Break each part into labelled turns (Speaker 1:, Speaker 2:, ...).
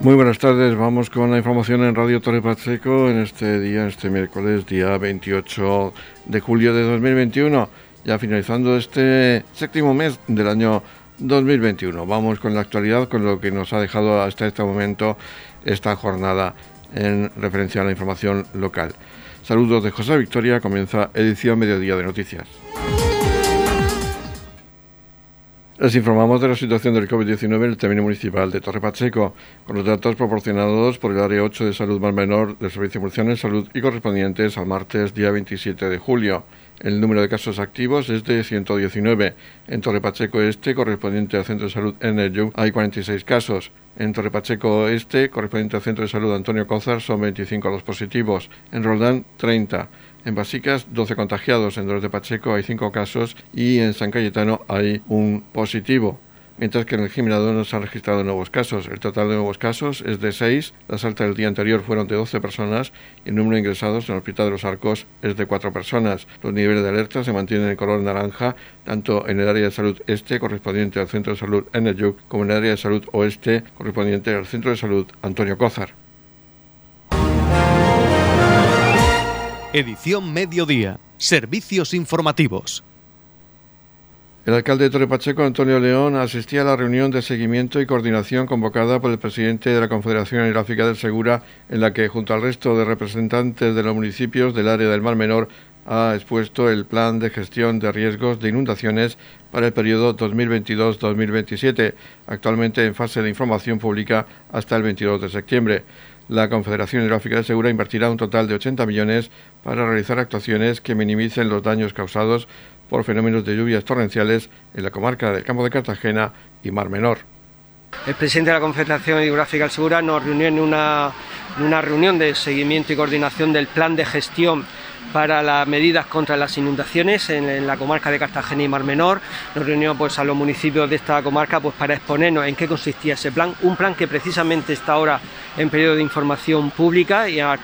Speaker 1: Muy buenas tardes, vamos con la información en Radio Torre Pacheco en este día, este miércoles, día 28 de julio de 2021, ya finalizando este séptimo mes del año 2021. Vamos con la actualidad, con lo que nos ha dejado hasta este momento esta jornada en referencia a la información local. Saludos de José Victoria, comienza edición Mediodía de Noticias. Les informamos de la situación del COVID-19 en el término municipal de Torre Pacheco, con los datos proporcionados por el Área 8 de Salud Mar Menor del Servicio Murciano de Salud y correspondientes al martes día 27 de julio. El número de casos activos es de 119. En Torre Pacheco Este, correspondiente al Centro de Salud Energy, hay 46 casos. En Torre Pacheco Este, correspondiente al Centro de Salud Antonio Cózar, son 25 los positivos. En Roldán, 30. En Basicas, 12 contagiados. En Dolores de Pacheco hay 5 casos y en San Cayetano hay un positivo. Mientras que en el Jimenado no se han registrado nuevos casos. El total de nuevos casos es de 6. Las altas del día anterior fueron de 12 personas y el número de ingresados en el Hospital de los Arcos es de 4 personas. Los niveles de alerta se mantienen en color naranja tanto en el área de salud este correspondiente al Centro de Salud Enerjuk como en el área de salud oeste correspondiente al Centro de Salud Antonio Cózar.
Speaker 2: Edición Mediodía. Servicios informativos.
Speaker 1: El alcalde de Torre Pacheco, Antonio León, asistía a la reunión de seguimiento y coordinación convocada por el presidente de la Confederación Hidrográfica del Segura, en la que, junto al resto de representantes de los municipios del área del Mar Menor, ha expuesto el plan de gestión de riesgos de inundaciones para el periodo 2022-2027, actualmente en fase de información pública hasta el 22 de septiembre. La Confederación Hidrográfica del Segura invertirá un total de 80 millones para realizar actuaciones que minimicen los daños causados por fenómenos de lluvias torrenciales en la comarca del Campo de Cartagena y Mar Menor.
Speaker 3: El presidente de la Confederación Hidrográfica del Segura nos reunió en una, en una reunión de seguimiento y coordinación del plan de gestión para las medidas contra las inundaciones en, la comarca de Cartagena y Mar Menor. Nos reunió pues, a los municipios de esta comarca pues, para exponernos en qué consistía ese plan. Un plan que precisamente está ahora en periodo de información pública y al,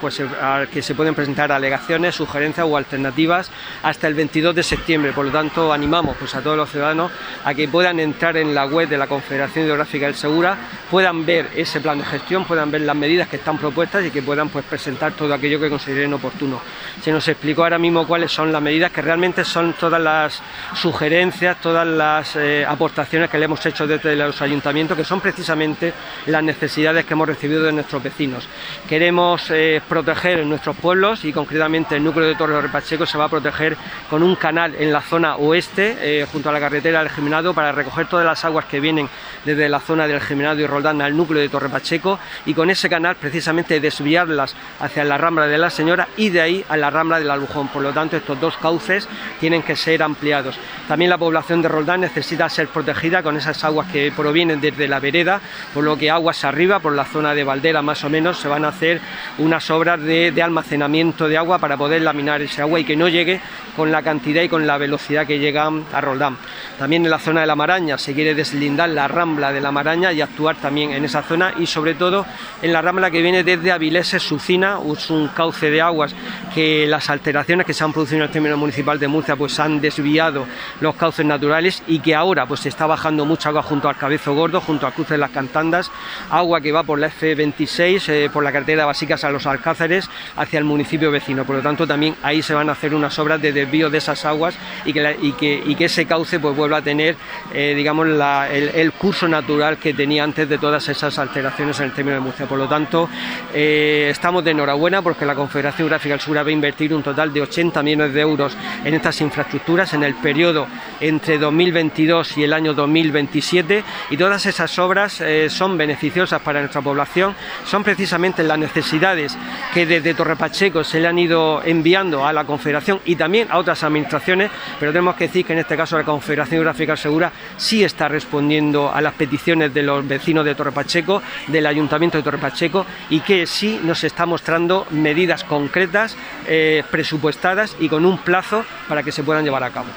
Speaker 3: que se pueden presentar alegaciones, sugerencias o alternativas hasta el 22 de septiembre. Por lo tanto, animamos pues, a todos los ciudadanos a que puedan entrar en la web de la Confederación Hidrográfica del Segura, puedan ver ese plan de gestión, puedan ver las medidas que están propuestas y que puedan pues, presentar todo aquello que consideren oportuno. Se explico ahora mismo cuáles son las medidas que realmente son todas las sugerencias, todas las eh, aportaciones que le hemos hecho desde los ayuntamientos, que son precisamente las necesidades que hemos recibido de nuestros vecinos. Queremos eh, proteger nuestros pueblos y concretamente el núcleo de Torre Repacheco se va a proteger con un canal en la zona oeste, eh, junto a la carretera del Geminado, para recoger todas las aguas que vienen desde la zona del Geminado y Roldán al núcleo de Torre Pacheco y con ese canal precisamente desviarlas hacia la Rambla de la Señora y de ahí a la Rambla del Albujón. Por lo tanto, estos dos cauces tienen que ser ampliados. También la población de Roldán necesita ser protegida con esas aguas que provienen desde la vereda, por lo que aguas arriba, por la zona de Valdera más o menos, se van a hacer unas obras de, almacenamiento de agua para poder laminar ese agua y que no llegue con la cantidad y con la velocidad que llegan a Roldán. También en la zona de la Maraña se quiere deslindar la rambla de la Maraña y actuar también en esa zona y sobre todo en la rambla que viene desde Avilés Sucina, es un cauce de aguas que las alteraciones que se han producido en el término municipal de Murcia pues han desviado los cauces naturales y que ahora pues se está bajando mucha agua junto al Cabezo Gordo, junto al cruce de las Cantandas, agua que va por la F26, eh, por la carretera de Basicas a los Alcáceres hacia el municipio vecino. Por lo tanto también ahí se van a hacer unas obras de desvío de esas aguas y que, que, ese cauce pues vuelva a tener eh, digamos el, curso natural que tenía antes de todas esas alteraciones en el término de Murcia. Por lo tanto, eh, estamos de enhorabuena porque la Confederación Gráfica del Sur va a invertir un total de 80 millones de euros en estas infraestructuras en el periodo entre 2022 y el año 2027 y todas esas obras eh, son beneficiosas para nuestra población, son precisamente las necesidades que desde Torre Pacheco se le han ido enviando a la Confederación y también a otras administraciones, pero tenemos que decir que en este caso la Confederación Gráfica Segura sí está respondiendo a las peticiones de los vecinos de Torre Pacheco, del Ayuntamiento de Torre Pacheco y que sí nos está mostrando medidas concretas, eh, presupuestadas y con un plazo para que se puedan llevar a cabo.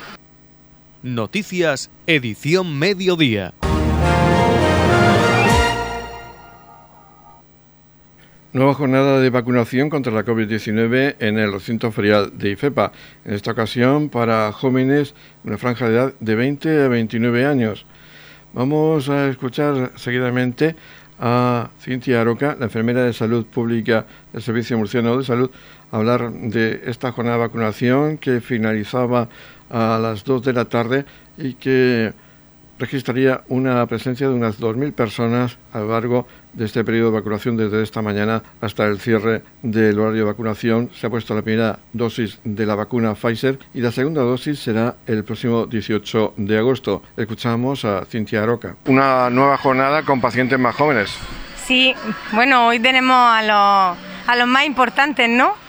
Speaker 2: Noticias, edición mediodía.
Speaker 1: Nueva jornada de vacunación contra la COVID-19 en el recinto ferial de IFEPA. En esta ocasión para jóvenes, una franja de edad de 20 a 29 años. Vamos a escuchar seguidamente a Cintia Aroca, la enfermera de salud pública del Servicio Murciano de Salud, hablar de esta jornada de vacunación que finalizaba a las 2 de la tarde y que registraría una presencia de unas 2.000 personas a lo largo de este periodo de vacunación desde esta mañana hasta el cierre del horario de vacunación. Se ha puesto la primera dosis de la vacuna Pfizer y la segunda dosis será el próximo 18 de agosto. Escuchamos a Cintia Aroca. Una nueva jornada con pacientes más jóvenes.
Speaker 4: Sí, bueno, hoy tenemos a los, a los más importantes, ¿no?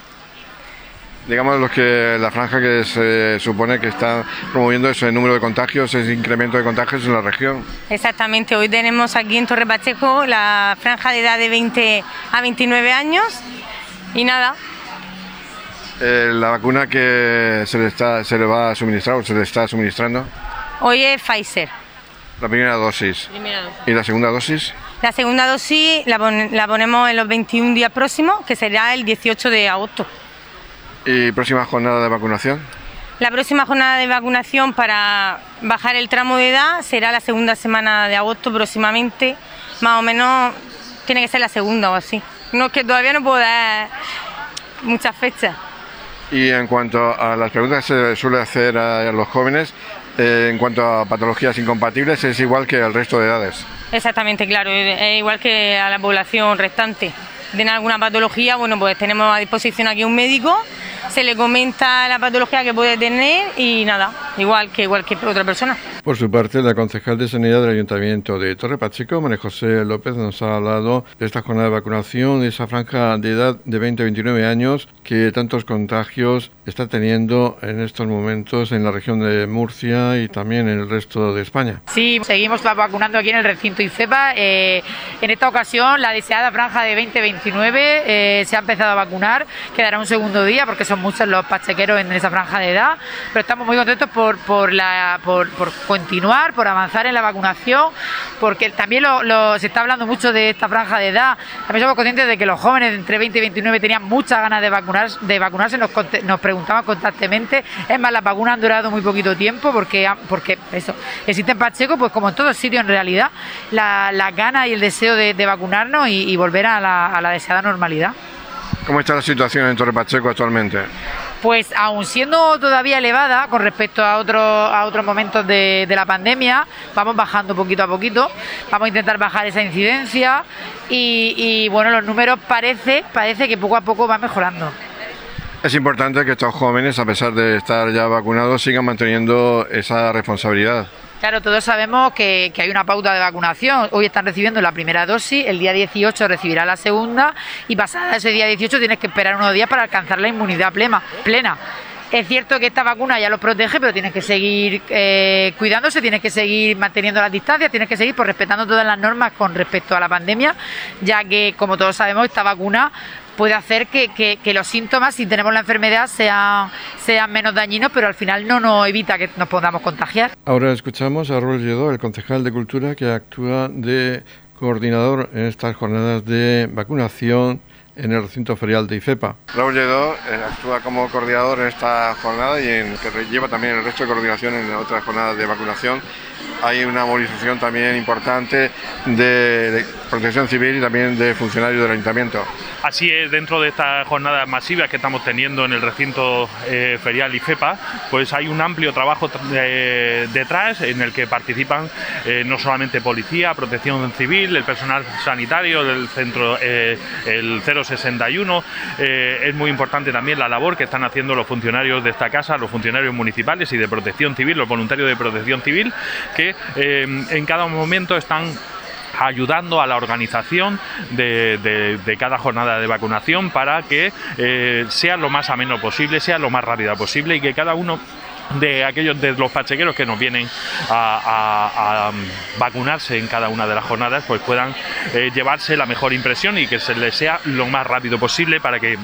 Speaker 1: Digamos, los que la franja que se supone que está promoviendo ese número de contagios, ese incremento de contagios en la región.
Speaker 4: Exactamente, hoy tenemos aquí en Torre Pacheco la franja de edad de 20 a 29 años y nada.
Speaker 1: Eh, ¿La vacuna que se le, está, se le va a suministrar o se le está suministrando?
Speaker 4: Hoy es Pfizer.
Speaker 1: La primera dosis.
Speaker 4: Primera dosis.
Speaker 1: ¿Y la segunda dosis?
Speaker 4: La segunda dosis la, la ponemos en los 21 días próximos, que será el 18 de agosto.
Speaker 1: ¿Y próxima jornada de vacunación?
Speaker 4: La próxima jornada de vacunación para bajar el tramo de edad será la segunda semana de agosto próximamente. Más o menos tiene que ser la segunda o así. No es que todavía no puedo dar muchas fechas.
Speaker 1: Y en cuanto a las preguntas que se suele hacer a los jóvenes, eh, en cuanto a patologías incompatibles, es igual que al resto de edades.
Speaker 4: Exactamente, claro, es igual que a la población restante. ¿Tienen alguna patología? Bueno, pues tenemos a disposición aquí un médico se le comenta la patología que puede tener y nada, igual que cualquier otra persona.
Speaker 1: Por su parte, la concejal de Sanidad del Ayuntamiento de Torre Pacheco, María José López, nos ha hablado de esta jornada de vacunación, de esa franja de edad de 20 a 29 años que tantos contagios está teniendo en estos momentos en la región de Murcia y también en el resto de España.
Speaker 5: Sí, seguimos vacunando aquí en el recinto IFEPA. Eh, en esta ocasión, la deseada franja de 20-29 eh, se ha empezado a vacunar. Quedará un segundo día porque son muchos los pachequeros en esa franja de edad, pero estamos muy contentos por, por, la, por, continuar, por avanzar en la vacunación, porque también lo, se está hablando mucho de esta franja de edad. También somos conscientes de que los jóvenes entre 20 y 29 tenían muchas ganas de, vacunar, de vacunarse, nos, nos preguntaban constantemente. Es más, las vacunas han durado muy poquito tiempo porque, porque eso, existen pachecos, pues como en todos sitios en realidad, las la ganas y el deseo de, vacunarnos y, volver a la, a la deseada normalidad.
Speaker 1: ¿Cómo está la situación en Torre Pacheco actualmente?
Speaker 5: Pues aún siendo todavía elevada con respecto a, otros a otros momentos de, la pandemia, vamos bajando poquito a poquito, vamos a intentar bajar esa incidencia y, bueno, los números parece, parece que poco a poco va mejorando.
Speaker 1: Es importante que estos jóvenes, a pesar de estar ya vacunados, sigan manteniendo esa responsabilidad.
Speaker 5: Claro, todos sabemos que, hay una pauta de vacunación. Hoy están recibiendo la primera dosis, el día 18 recibirá la segunda y pasada ese día 18 tienes que esperar unos días para alcanzar la inmunidad plena. Es cierto que esta vacuna ya los protege, pero tienes que seguir eh, cuidándose, tienes que seguir manteniendo las distancias, tienes que seguir pues, respetando todas las normas con respecto a la pandemia, ya que, como todos sabemos, esta vacuna puede hacer que, los síntomas, si tenemos la enfermedad, sean, sean menos dañinos, pero al final no nos evita que nos podamos contagiar.
Speaker 1: Ahora escuchamos a Raúl Lledó, el concejal de Cultura, que actúa de coordinador en estas jornadas de vacunación en el recinto ferial de IFEPA. Raúl Lledó eh, actúa como coordinador en esta jornada y en, que lleva también el resto de coordinación en otras jornadas de vacunación. Hay una movilización también importante de protección civil y también de funcionarios del ayuntamiento.
Speaker 6: Así es, dentro de estas jornadas masivas que estamos teniendo en el recinto eh, ferial IFEPA, pues hay un amplio trabajo eh, detrás en el que participan eh, no solamente policía, protección civil, el personal sanitario del centro, el 061. es muy importante también la labor que están haciendo los funcionarios de esta casa, los funcionarios municipales y de protección civil, los voluntarios de protección civil, que en cada momento están ayudando a la organización de, cada jornada de vacunación para que eh, sea lo más ameno posible, sea lo más rápida posible y que cada uno de aquellos de los pachequeros que nos vienen a, vacunarse en cada una de las jornadas pues puedan eh, llevarse la mejor impresión y que se les sea lo más rápido posible para que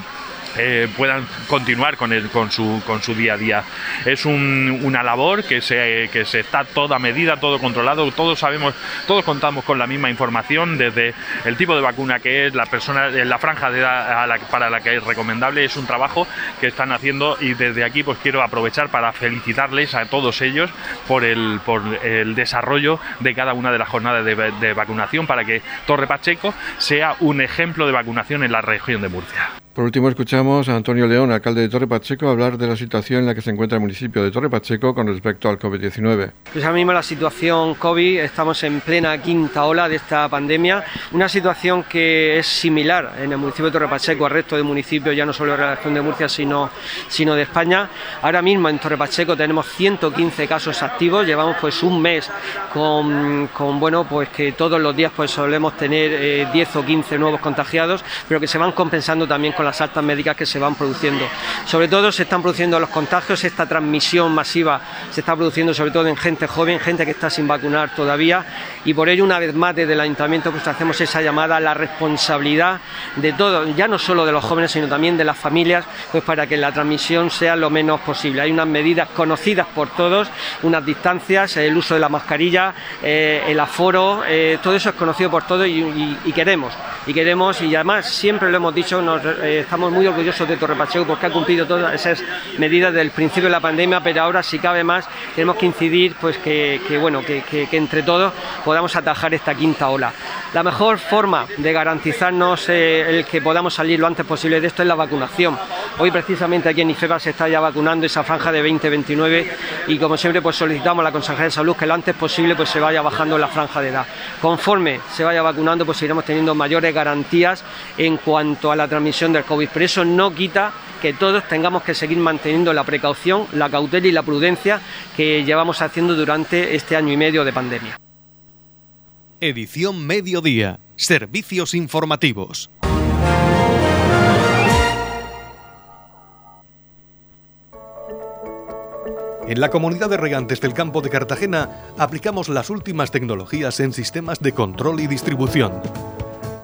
Speaker 6: eh, puedan continuar con, el, con, su, con su día a día. Es una labor que se, que está toda medida, todo controlado, todos sabemos, todos contamos con la misma información, desde el tipo de vacuna que es, la persona, la franja de edad para la que es recomendable, es un trabajo que están haciendo y desde aquí pues quiero aprovechar para felicitarles a todos ellos por el, por el desarrollo de cada una de las jornadas de vacunación para que Torre Pacheco sea un ejemplo de vacunación en la región de Murcia.
Speaker 1: Por último, escuchamos a Antonio León, alcalde de Torre Pacheco, hablar de la situación en la que se encuentra el municipio de Torre Pacheco con respecto al COVID-19.
Speaker 3: Pues ahora mismo la situación COVID, estamos en plena quinta ola de esta pandemia, una situación que es similar en el municipio de Torre Pacheco al resto de municipios, ya no solo de la región de Murcia, sino, sino de España. Ahora mismo en Torre Pacheco tenemos 115 casos activos, llevamos pues un mes con, con bueno, pues que todos los días pues solemos tener 10 eh, o 15 nuevos contagiados, pero que se van compensando también con las altas médicas que se van produciendo. Sobre todo se están produciendo los contagios, esta transmisión masiva se está produciendo sobre todo en gente joven, gente que está sin vacunar todavía y por ello una vez más desde el ayuntamiento pues hacemos esa llamada a la responsabilidad de todos, ya no solo de los jóvenes sino también de las familias, pues para que la transmisión sea lo menos posible. Hay unas medidas conocidas por todos, unas distancias, el uso de la mascarilla, eh, el aforo, eh, todo eso es conocido por todos y, queremos, y queremos y además siempre lo hemos dicho, nos, eh, estamos muy orgullosos de Torre Pacheco porque ha cumplido todas esas medidas del principio de la pandemia, pero ahora si cabe más tenemos que incidir pues que, bueno que, entre todos podamos atajar esta quinta ola. La mejor forma de garantizarnos eh, el que podamos salir lo antes posible de esto es la vacunación. Hoy precisamente aquí en IFEBA se está ya vacunando esa franja de 20-29 y como siempre pues solicitamos a la Consejería de Salud que lo antes posible pues se vaya bajando la franja de edad. Conforme se vaya vacunando pues iremos teniendo mayores garantías en cuanto a la transmisión del COVID, pero eso no quita que todos tengamos que seguir manteniendo la precaución, la cautela y la prudencia que llevamos haciendo durante este año y medio de pandemia.
Speaker 2: Edición Mediodía. Servicios informativos. En la comunidad de regantes del campo de Cartagena aplicamos las últimas tecnologías en sistemas de control y distribución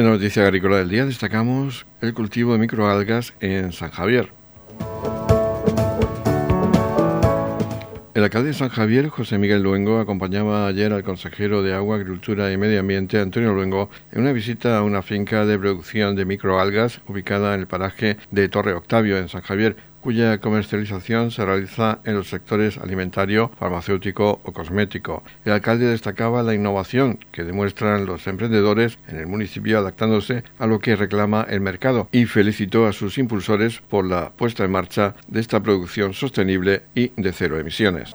Speaker 1: En noticia agrícola del día destacamos el cultivo de microalgas en San Javier. El alcalde de San Javier, José Miguel Luengo, acompañaba ayer al consejero de Agua, Agricultura y Medio Ambiente, Antonio Luengo, en una visita a una finca de producción de microalgas ubicada en el paraje de Torre Octavio, en San Javier, cuya comercialización se realiza en los sectores alimentario, farmacéutico o cosmético. El alcalde destacaba la innovación que demuestran los emprendedores en el municipio adaptándose a lo que reclama el mercado y felicitó a sus impulsores por la puesta en marcha de esta producción sostenible y de cero emisiones.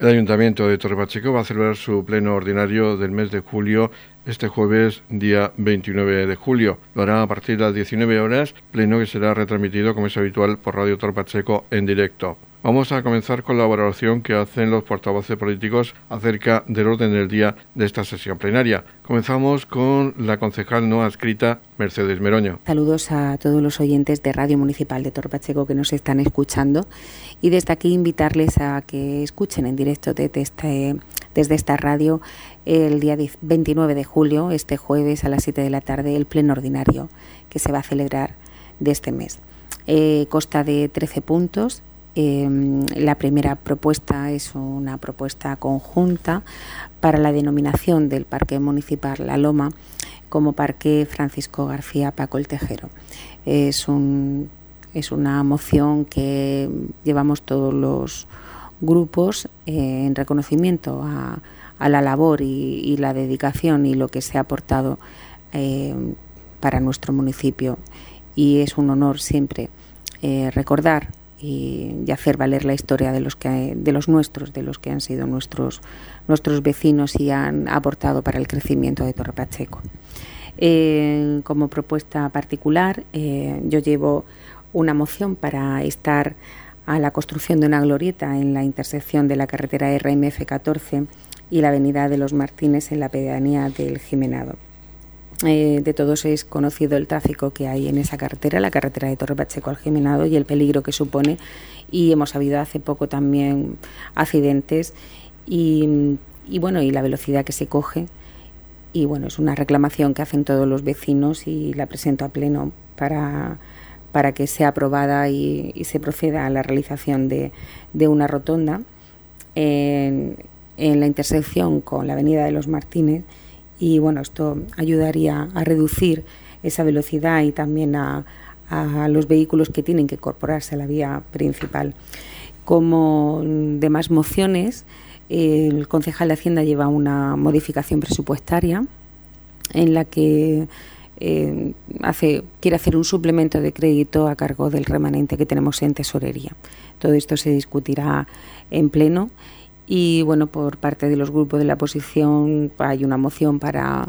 Speaker 1: El Ayuntamiento de Torre Pacheco va a celebrar su pleno ordinario del mes de julio este jueves, día 29 de julio. Lo hará a partir de las 19 horas, pleno que será retransmitido, como es habitual, por Radio Torre Pacheco en directo. Vamos a comenzar con la valoración que hacen los portavoces políticos acerca del orden del día de esta sesión plenaria. Comenzamos con la concejal no adscrita Mercedes Meroño.
Speaker 7: Saludos a todos los oyentes de Radio Municipal de Torpacheco que nos están escuchando y desde aquí invitarles a que escuchen en directo desde, este, desde esta radio el día 29 de julio, este jueves a las 7 de la tarde, el pleno ordinario que se va a celebrar de este mes. Eh, consta de 13 puntos Em, la primera propuesta es una propuesta conjunta para la denominación del Parque Municipal La Loma como Parque Francisco García Paco el Tejero. Es, un, es una moción que llevamos todos los grupos eh, en reconocimiento a, la labor y, la dedicación y lo que se ha aportado eh, para nuestro municipio. Y es un honor siempre eh, recordar y, hacer valer la historia de los que de los nuestros, de los que han sido nuestros nuestros vecinos y han aportado para el crecimiento de Torre Pacheco. Como propuesta particular, yo llevo una moción para estar a la construcción de una glorieta en la intersección de la carretera RMF 14 y la avenida de los Martínez en la pedanía del Jimenado. Eh, de todos es conocido el tráfico que hay en esa carretera, la carretera de Torre Pacheco al Jimenado y el peligro que supone. Y hemos habido hace poco también accidentes y, bueno, y la velocidad que se coge. Y bueno, es una reclamación que hacen todos los vecinos y la presento a pleno para, para que sea aprobada y, se proceda a la realización de, una rotonda en, la intersección con la avenida de los Martínez y bueno, esto ayudaría a reducir esa velocidad y también a, los vehículos que tienen que incorporarse a la vía principal. Como demás mociones, el concejal de Hacienda lleva una modificación presupuestaria en la que eh, quiere hacer un suplemento de crédito a cargo del remanente que tenemos en tesorería. Todo esto se discutirá en pleno y bueno, por parte de los grupos de la oposición hay una moción para,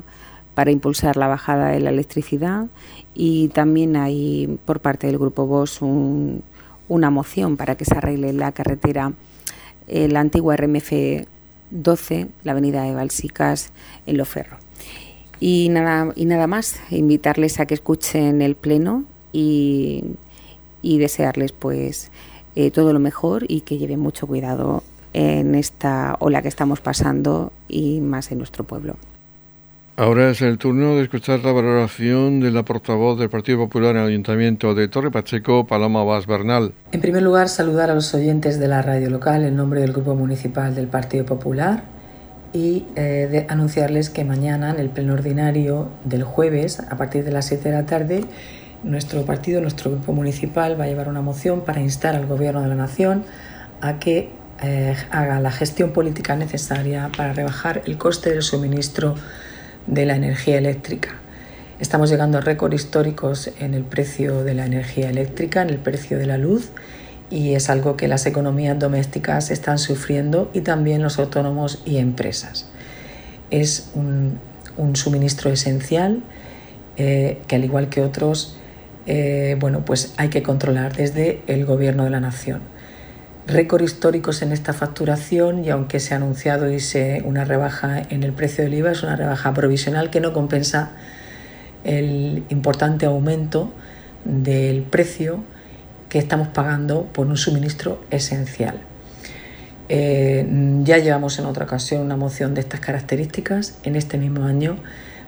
Speaker 7: para impulsar la bajada de la electricidad y también hay por parte del grupo VOS una moción para que se arregle la carretera, eh, la antigua RMF 12, la avenida de Balsicas en Loferro. Y nada, y nada más, invitarles a que escuchen el pleno y, y desearles pues eh, todo lo mejor y que lleven mucho cuidado en esta ola que estamos pasando y más en nuestro pueblo.
Speaker 1: Ahora es el turno de escuchar la valoración de la portavoz del Partido Popular en el Ayuntamiento de Torre Pacheco, Paloma Vaz Bernal.
Speaker 8: En primer lugar, saludar a los oyentes de la radio local en nombre del Grupo Municipal del Partido Popular y eh, de anunciarles que mañana, en el pleno ordinario del jueves, a partir de las 7 de la tarde, nuestro partido, nuestro Grupo Municipal, va a llevar una moción para instar al Gobierno de la Nación a que eh, haga la gestión política necesaria para rebajar el coste del suministro de la energía eléctrica. Estamos llegando a récords históricos en el precio de la energía eléctrica, en el precio de la luz, y es algo que las economías domésticas están sufriendo y también los autónomos y empresas. Es un, suministro esencial eh, que al igual que otros, eh, bueno, pues hay que controlar desde el gobierno de la nación récord históricos en esta facturación y aunque se ha anunciado una rebaja en el precio del IVA, es una rebaja provisional que no compensa el importante aumento del precio que estamos pagando por un suministro esencial. Eh, ya llevamos en otra ocasión una moción de estas características en este mismo año,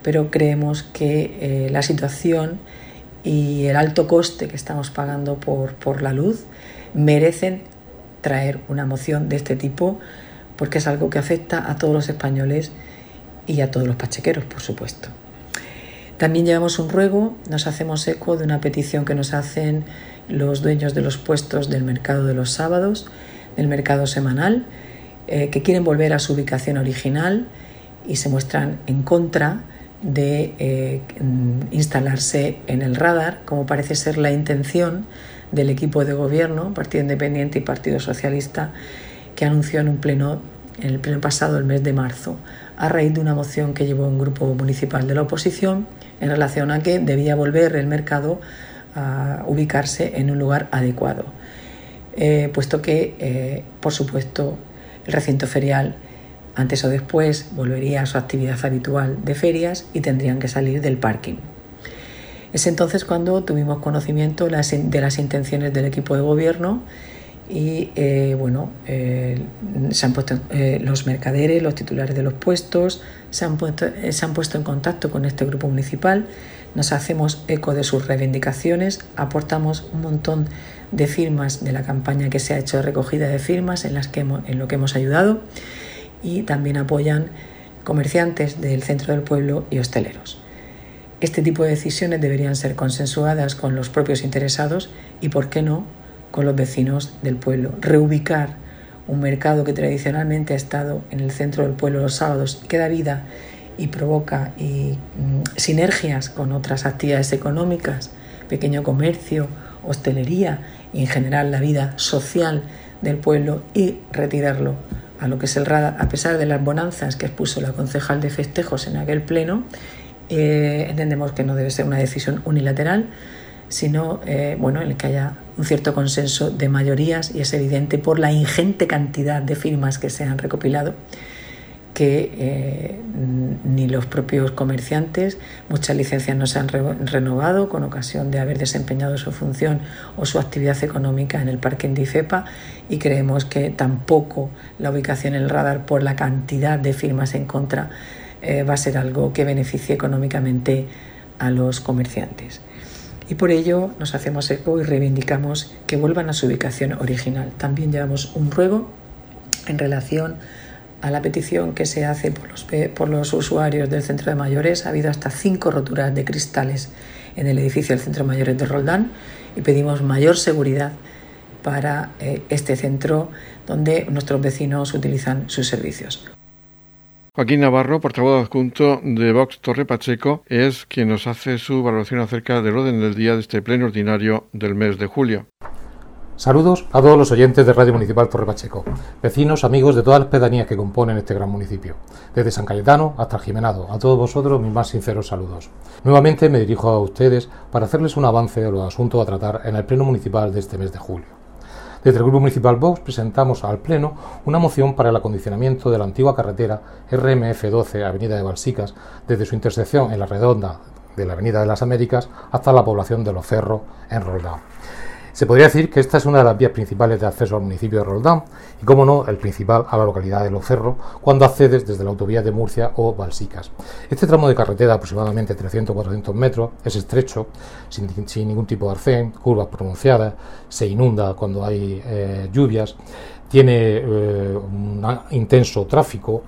Speaker 8: pero creemos que eh, la situación y el alto coste que estamos pagando por, por la luz merecen traer una moción de este tipo porque es algo que afecta a todos los españoles y a todos los pachequeros, por supuesto. También llevamos un ruego, nos hacemos eco de una petición que nos hacen los dueños de los puestos del mercado de los sábados, del mercado semanal, eh, que quieren volver a su ubicación original y se muestran en contra de eh, instalarse en el radar, como parece ser la intención del equipo de gobierno, Partido Independiente y Partido Socialista, que anunció en un pleno, en el pleno pasado, el mes de marzo, a raíz de una moción que llevó un grupo municipal de la oposición en relación a que debía volver el mercado a ubicarse en un lugar adecuado, eh, puesto que, eh, por supuesto, el recinto ferial antes o después volvería a su actividad habitual de ferias y tendrían que salir del parking. Es entonces cuando tuvimos conocimiento de las intenciones del equipo de gobierno y eh, bueno, eh, se han puesto eh, los mercaderes, los titulares de los puestos, se han, puesto, se han puesto en contacto con este grupo municipal. Nos hacemos eco de sus reivindicaciones, aportamos un montón de firmas de la campaña que se ha hecho de recogida de firmas en, las que en lo que hemos ayudado. Y también apoyan comerciantes del centro del pueblo y hosteleros. Este tipo de decisiones deberían ser consensuadas con los propios interesados y, por qué no, con los vecinos del pueblo. Reubicar un mercado que tradicionalmente ha estado en el centro del pueblo los sábados, que da vida y provoca y, mm, sinergias con otras actividades económicas, pequeño comercio, hostelería y en general la vida social del pueblo y retirarlo a lo que es el radar, a pesar de las bonanzas que expuso la concejal de festejos en aquel pleno, eh, entendemos que no debe ser una decisión unilateral, sino eh, bueno, en el que haya un cierto consenso de mayorías y es evidente por la ingente cantidad de firmas que se han recopilado que eh, ni los propios comerciantes, muchas licencias no se han renovado con ocasión de haber desempeñado su función o su actividad económica en el parque Indifepa y creemos que tampoco la ubicación en el radar por la cantidad de firmas en contra eh, va a ser algo que beneficie económicamente a los comerciantes. Y por ello nos hacemos eco y reivindicamos que vuelvan a su ubicación original. También llevamos un ruego en relación a la petición que se hace por los, usuarios del centro de mayores. Ha habido hasta cinco roturas de cristales en el edificio del centro de mayores de Roldán y pedimos mayor seguridad para eh, este centro donde nuestros vecinos utilizan sus servicios.
Speaker 1: Joaquín Navarro, portavoz adjunto de Vox Torre Pacheco, es quien nos hace su valoración acerca del orden del día de este pleno ordinario del mes de julio.
Speaker 9: Saludos a todos los oyentes de Radio Municipal Torre Pacheco, vecinos, amigos de todas las pedanías que componen este gran municipio, desde San Cayetano hasta el Jimenado. A todos vosotros mis más sinceros saludos. Nuevamente me dirijo a ustedes para hacerles un avance de los asuntos a tratar en el Pleno Municipal de este mes de julio. Desde el Grupo Municipal Vox presentamos al Pleno una moción para el acondicionamiento de la antigua carretera RMF 12, Avenida de Balsicas, desde su intersección en la redonda de la Avenida de las Américas hasta la población de Los Cerros en Roldán. Se podría decir que esta es una de las vías principales de acceso al municipio de Roldán y, como no, el principal a la localidad de Los Cerros cuando accedes desde la autovía de Murcia o Balsicas. Este tramo de carretera, aproximadamente 300-400 metros, es estrecho, sin, ningún tipo de arcén, curvas pronunciadas, se inunda cuando hay eh, lluvias tiene eh, un intenso tráfico.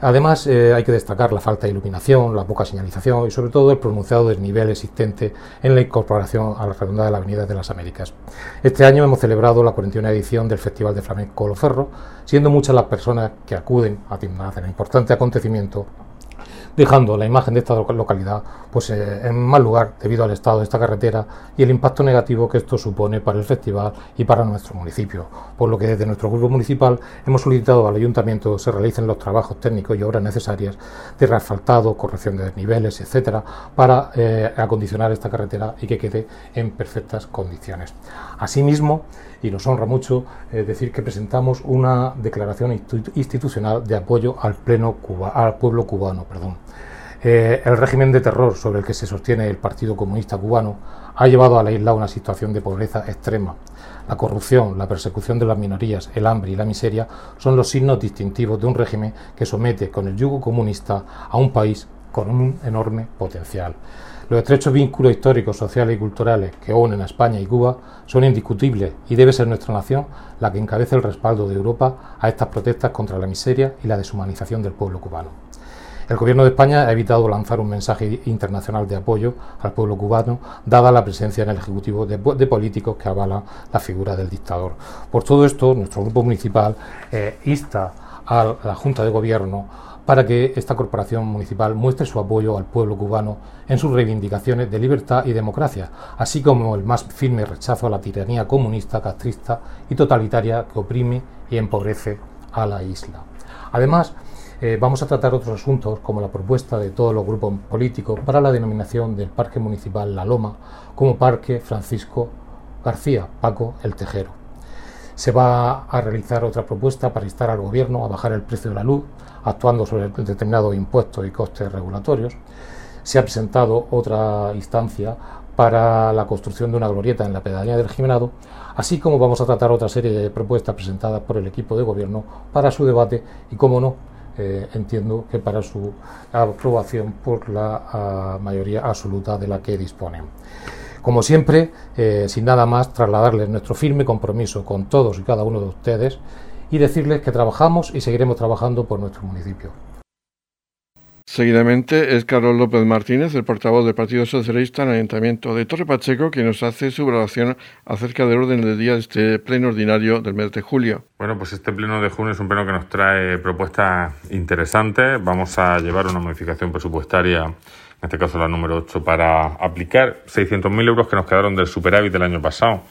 Speaker 9: Además, eh, hay que destacar la falta de iluminación, la poca señalización y sobre todo el pronunciado desnivel existente en la incorporación a la redonda de la Avenida de las Américas. Este año hemos celebrado la 41 edición del Festival de Flamenco Loferro, siendo muchas las personas que acuden a el importante acontecimiento dejando la imagen de esta localidad pues, eh, en mal lugar debido al estado de esta carretera y el impacto negativo que esto supone para el festival y para nuestro municipio. Por lo que desde nuestro grupo municipal hemos solicitado al ayuntamiento se realicen los trabajos técnicos y obras necesarias de reasfaltado, corrección de desniveles, etcétera, para eh, acondicionar esta carretera y que quede en perfectas condiciones. Asimismo, y nos honra mucho eh, decir que presentamos una declaración institucional de apoyo al, pleno al pueblo cubano. Perdón. Eh, el régimen de terror sobre el que se sostiene el Partido Comunista Cubano ha llevado a la isla a una situación de pobreza extrema. La corrupción, la persecución de las minorías, el hambre y la miseria son los signos distintivos de un régimen que somete con el yugo comunista a un país con un enorme potencial. Los estrechos vínculos históricos, sociales y culturales que unen a España y Cuba son indiscutibles y debe ser nuestra nación la que encabece el respaldo de Europa a estas protestas contra la miseria y la deshumanización del pueblo cubano. El Gobierno de España ha evitado lanzar un mensaje internacional de apoyo al pueblo cubano, dada la presencia en el Ejecutivo de, políticos que avalan la figura del dictador. Por todo esto, nuestro grupo municipal eh, insta a la Junta de Gobierno para que esta corporación municipal muestre su apoyo al pueblo cubano en sus reivindicaciones de libertad y democracia, así como el más firme rechazo a la tiranía comunista, castrista y totalitaria que oprime y empobrece a la isla. Además, eh, vamos a tratar otros asuntos como la propuesta de todos los grupos políticos para la denominación del Parque Municipal La Loma como Parque Francisco García Paco el Tejero. Se va a realizar otra propuesta para instar al Gobierno a bajar el precio de la luz actuando sobre determinados impuestos y costes regulatorios. Se ha presentado otra instancia para la construcción de una glorieta en la pedanía del Jimenado, así como vamos a tratar otra serie de propuestas presentadas por el equipo de gobierno para su debate y, como no, eh, entiendo que para su aprobación por la ah, mayoría absoluta de la que disponen. Como siempre, eh, sin nada más, trasladarles nuestro firme compromiso con todos y cada uno de ustedes y decirles que trabajamos y seguiremos trabajando por nuestro municipio.
Speaker 1: Seguidamente es Carlos López Martínez, el portavoz del Partido Socialista en el Ayuntamiento de Torre Pacheco, quien nos hace su valoración acerca del orden del día de este pleno ordinario del mes de julio.
Speaker 10: Bueno, pues este pleno de junio es un pleno que nos trae propuestas interesantes. Vamos a llevar una modificación presupuestaria, en este caso la número 8, para aplicar 600.000 euros que nos quedaron del superávit del año pasado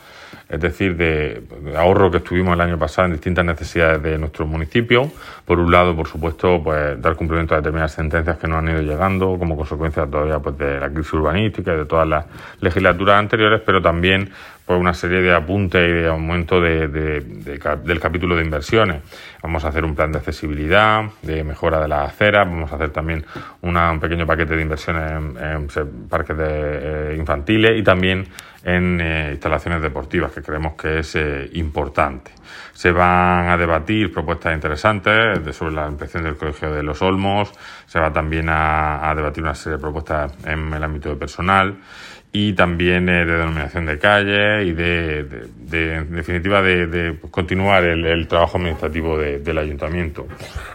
Speaker 10: es decir, de, ahorro que estuvimos el año pasado en distintas necesidades de nuestro municipio. Por un lado, por supuesto, pues dar cumplimiento a determinadas sentencias que nos han ido llegando como consecuencia todavía pues, de la crisis urbanística y de todas las legislaturas anteriores, pero también pues, una serie de apuntes y de aumento de, del capítulo de inversiones. Vamos a hacer un plan de accesibilidad, de mejora de las aceras, vamos a hacer también un pequeño paquete de inversiones en, parques de, eh, infantiles y también en eh, instalaciones deportivas, que creemos que es eh, importante. Se van a debatir propuestas interesantes sobre la ampliación del Colegio de los Olmos, se va también a, debatir una serie de propuestas en el ámbito de personal y también eh, de denominación de calle y de, en definitiva, de, continuar el, trabajo administrativo del ayuntamiento.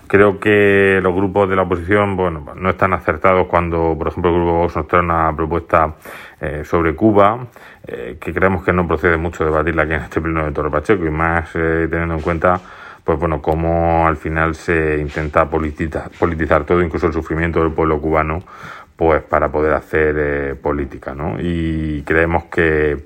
Speaker 10: Creo que los grupos de la oposición, bueno, no están acertados cuando, por ejemplo, el Grupo Vox nos trae una propuesta sobre Cuba eh, que creemos que no procede mucho debatirla aquí en este pleno de Torre Pacheco y más eh, teniendo en cuenta pues bueno, cómo al final se intenta politizar, politizar todo, incluso el sufrimiento del pueblo cubano, pues para poder hacer eh, política, ¿no? Y creemos que,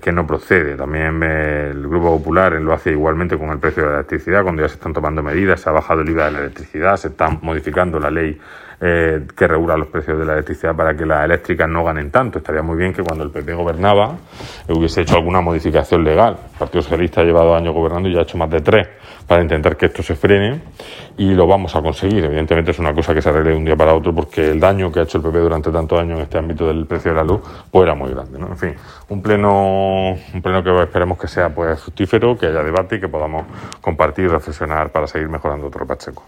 Speaker 10: que no procede. También el Grupo Popular lo hace igualmente con el precio de la electricidad, cuando ya se están tomando medidas, se ha bajado el IVA de la electricidad, se está modificando la ley eh, que regula los precios de la electricidad para que las eléctricas no ganen tanto. Estaría muy bien que cuando el PP gobernaba hubiese hecho alguna modificación legal. El Partido Socialista ha llevado años gobernando y ya ha hecho más de tres para intentar que esto se frene y lo vamos a conseguir. Evidentemente es una cosa que se arregle de un día para otro porque el daño que ha hecho el PP durante tantos años en este ámbito del precio de la luz pues era muy grande. En fin, un pleno, un pleno que esperemos que sea pues fructífero, que haya debate y que podamos compartir y reflexionar para seguir mejorando otro Pacheco.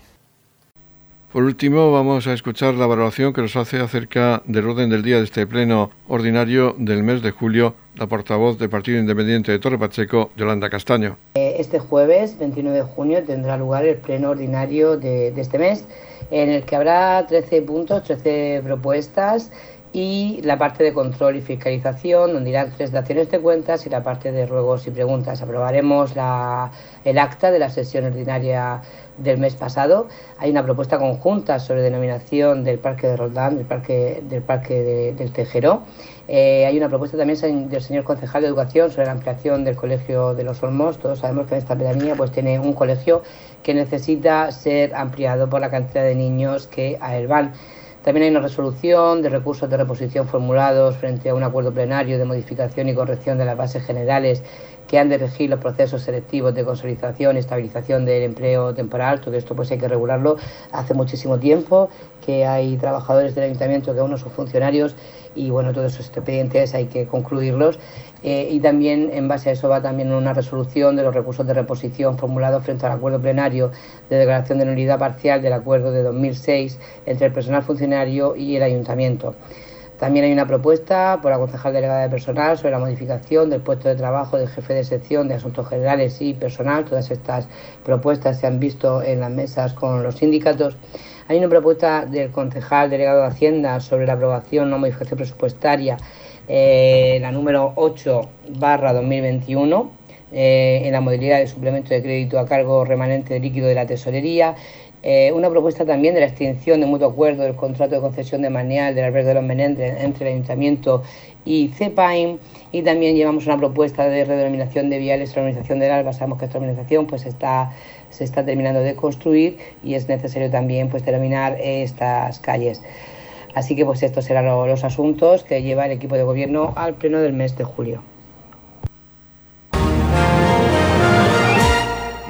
Speaker 1: Por último, vamos a escuchar la valoración que nos hace acerca del orden del día de este pleno ordinario del mes de julio la portavoz del Partido Independiente de Torre Pacheco, Yolanda Castaño.
Speaker 11: Eh, este jueves, 29 de junio, tendrá lugar el pleno ordinario de, de este mes, en el que habrá 13 puntos, 13 propuestas y la parte de control y fiscalización, donde irán tres daciones de cuentas y la parte de ruegos y preguntas. Aprobaremos la, el acta de la sesión ordinaria del mes pasado. Hay una propuesta conjunta sobre denominación del Parque de Roldán, del Parque, del parque del Tejero. Eh, hay una propuesta también del señor concejal de Educación sobre la ampliación del Colegio de los Olmos. Todos sabemos que en esta pedanía pues, tiene un colegio que necesita ser ampliado por la cantidad de niños que a él van. También hay una resolución de recursos de reposición formulados frente a un acuerdo plenario de modificación y corrección de las bases generales que han de regir los procesos selectivos de consolidación y estabilización del empleo temporal. Todo esto pues hay que regularlo hace muchísimo tiempo, que hay trabajadores del ayuntamiento que aún no son funcionarios y bueno, todos esos expedientes hay que concluirlos. Eh, y también en base a eso va también una resolución de los recursos de reposición formulados frente al acuerdo plenario de declaración de nulidad parcial del acuerdo de 2006 entre el personal funcionario y el ayuntamiento. También hay una propuesta por la concejal delegada de personal sobre la modificación del puesto de trabajo del jefe de sección de asuntos generales y personal. Todas estas propuestas se han visto en las mesas con los sindicatos. Hay una propuesta del concejal delegado de Hacienda sobre la aprobación o modificación presupuestaria, eh, la número 8 barra 2021, eh, en la modalidad de suplemento de crédito a cargo remanente de líquido de la tesorería eh, una propuesta también de la extinción de mutuo acuerdo del contrato de concesión de maneal del albergue de los Menendres entre el Ayuntamiento y CEPAIM y también llevamos una propuesta de redenominación de viales, la organización del ALBA. Sabemos que esta organización pues está, se está terminando de construir y es necesario también pues denominar estas calles. Así que pues estos serán los asuntos que lleva el equipo de gobierno al pleno del mes de julio.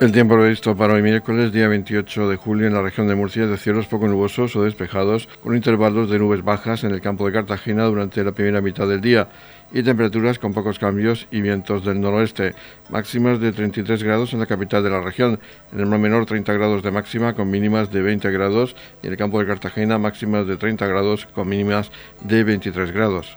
Speaker 1: El tiempo previsto para hoy miércoles, día 28 de julio, en la región de Murcia es de cielos poco nubosos o despejados, con intervalos de nubes bajas en el campo de Cartagena durante la primera mitad del día y temperaturas con pocos cambios y vientos del noroeste, máximas de 33 grados en la capital de la región, en el mar menor 30 grados de máxima con mínimas de 20 grados y en el campo de Cartagena máximas de 30 grados con mínimas de 23 grados.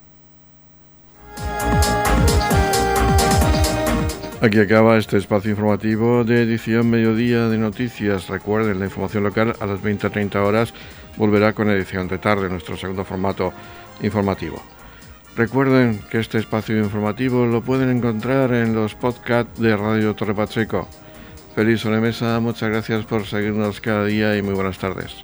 Speaker 1: Aquí acaba este espacio informativo de edición mediodía de noticias. Recuerden, la información local a las 20-30 horas volverá con edición de tarde, nuestro segundo formato informativo. Recuerden que este espacio informativo lo pueden encontrar en los podcasts de Radio Torre Pacheco. Feliz sobremesa, muchas gracias por seguirnos cada día y muy buenas tardes.